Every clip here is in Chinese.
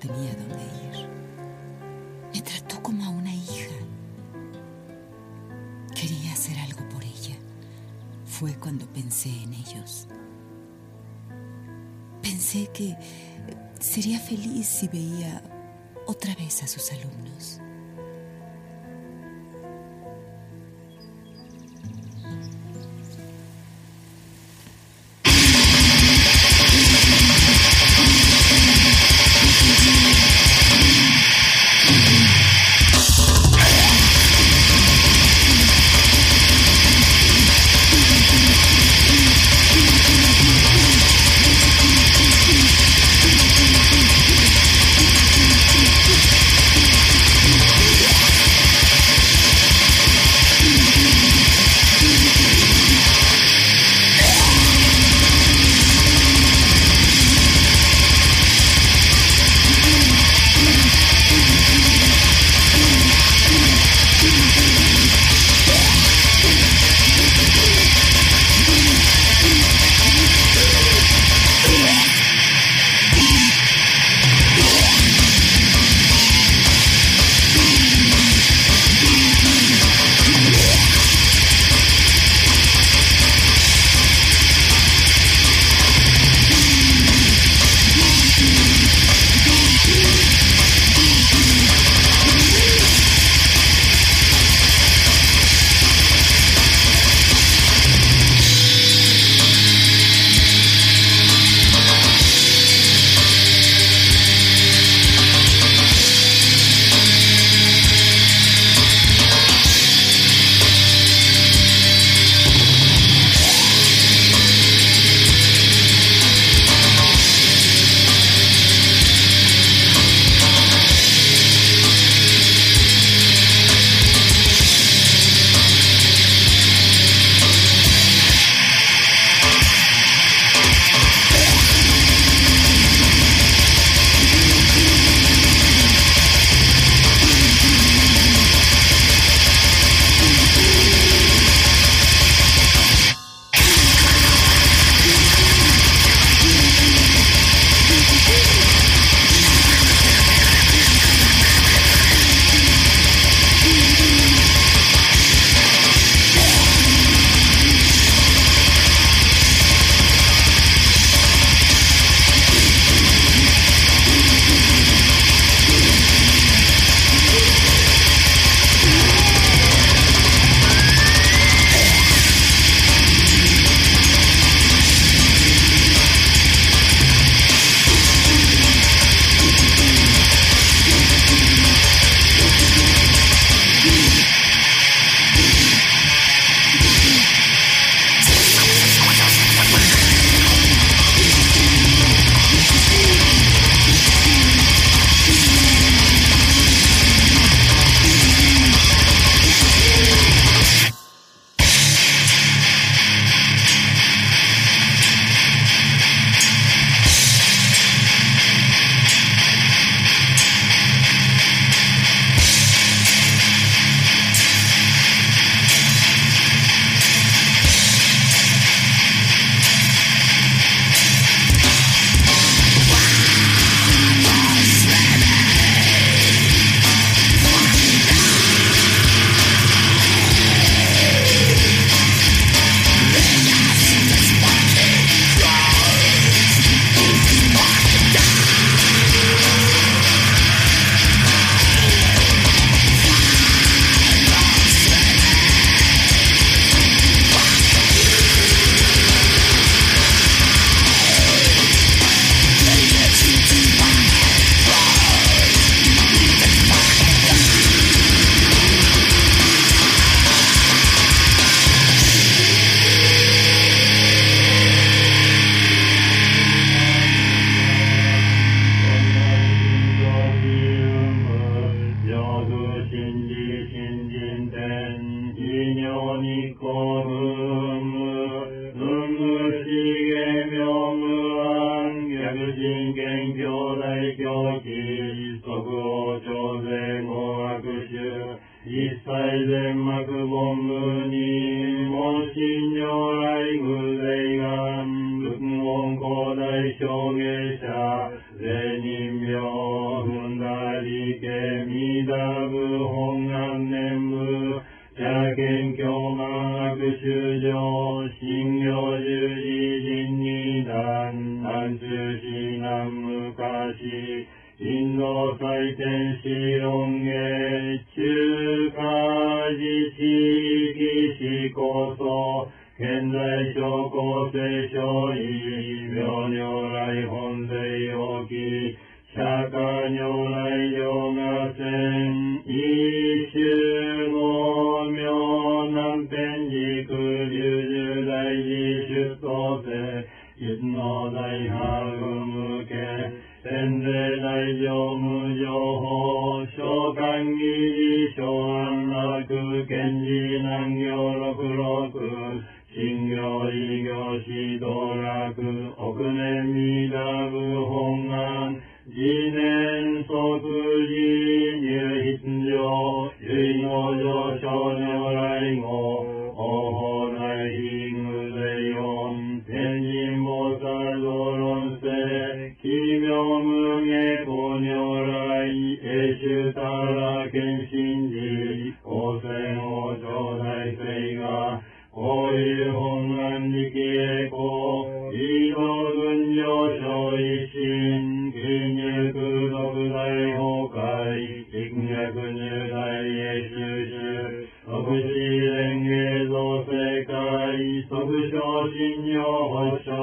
tenía dónde ir. Me trató como a una hija. Quería hacer algo por ella. Fue cuando pensé en ellos. Pensé que sería feliz si veía otra vez a sus alumnos. 界、即升进上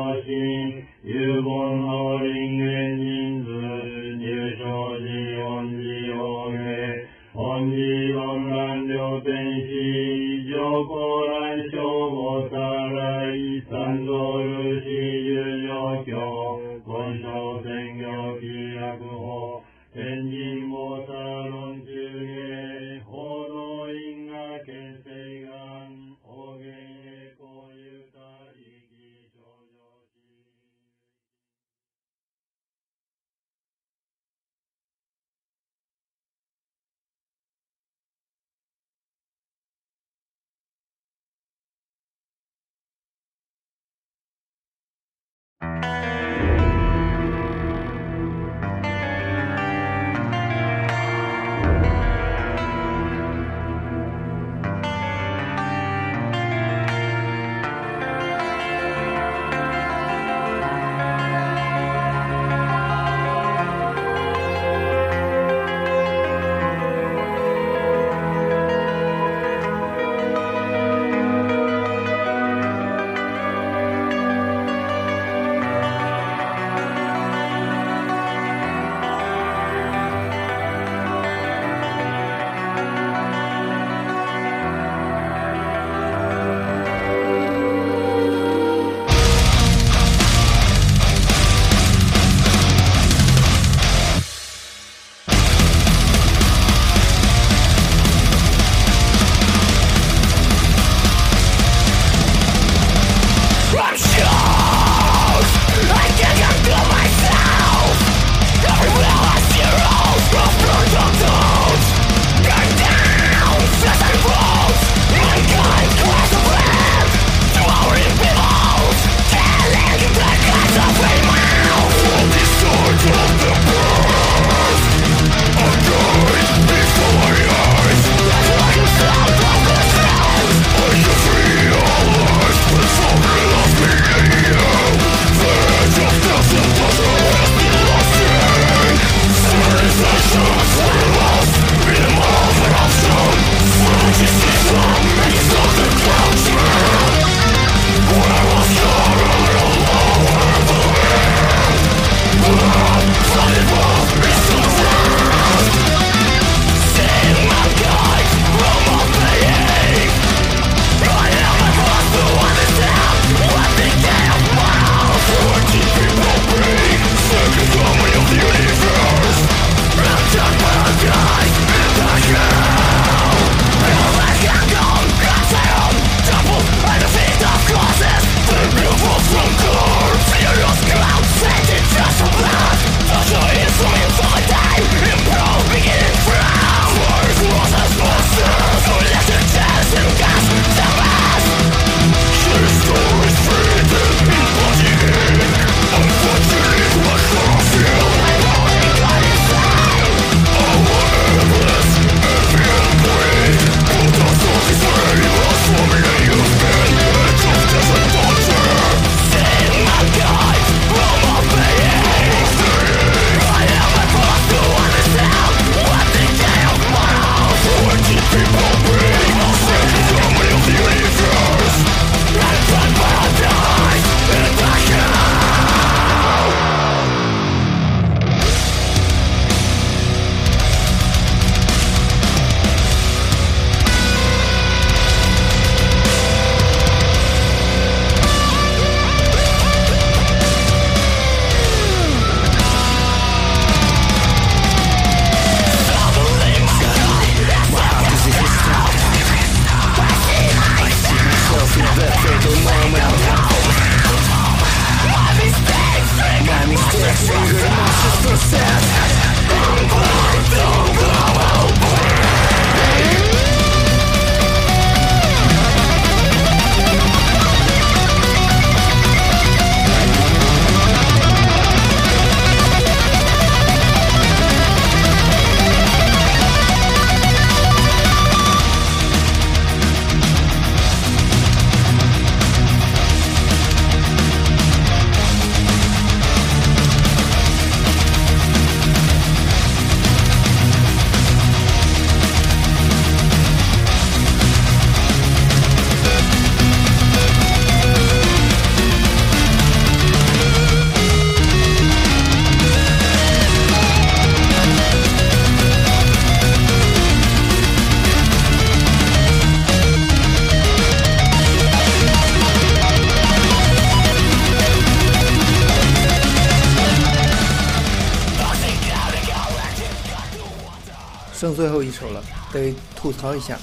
最后一首了，得吐槽一下，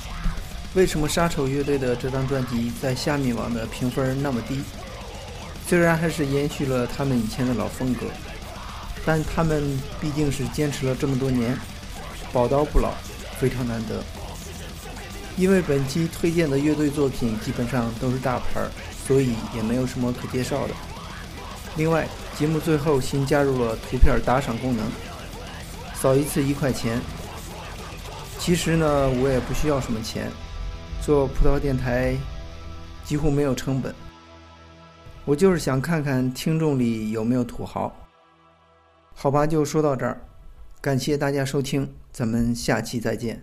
为什么杀丑乐队的这张专辑在虾米网的评分那么低？虽然还是延续了他们以前的老风格，但他们毕竟是坚持了这么多年，宝刀不老，非常难得。因为本期推荐的乐队作品基本上都是大牌，所以也没有什么可介绍的。另外，节目最后新加入了图片打赏功能，扫一次一块钱。其实呢，我也不需要什么钱，做葡萄电台几乎没有成本。我就是想看看听众里有没有土豪。好吧，就说到这儿，感谢大家收听，咱们下期再见。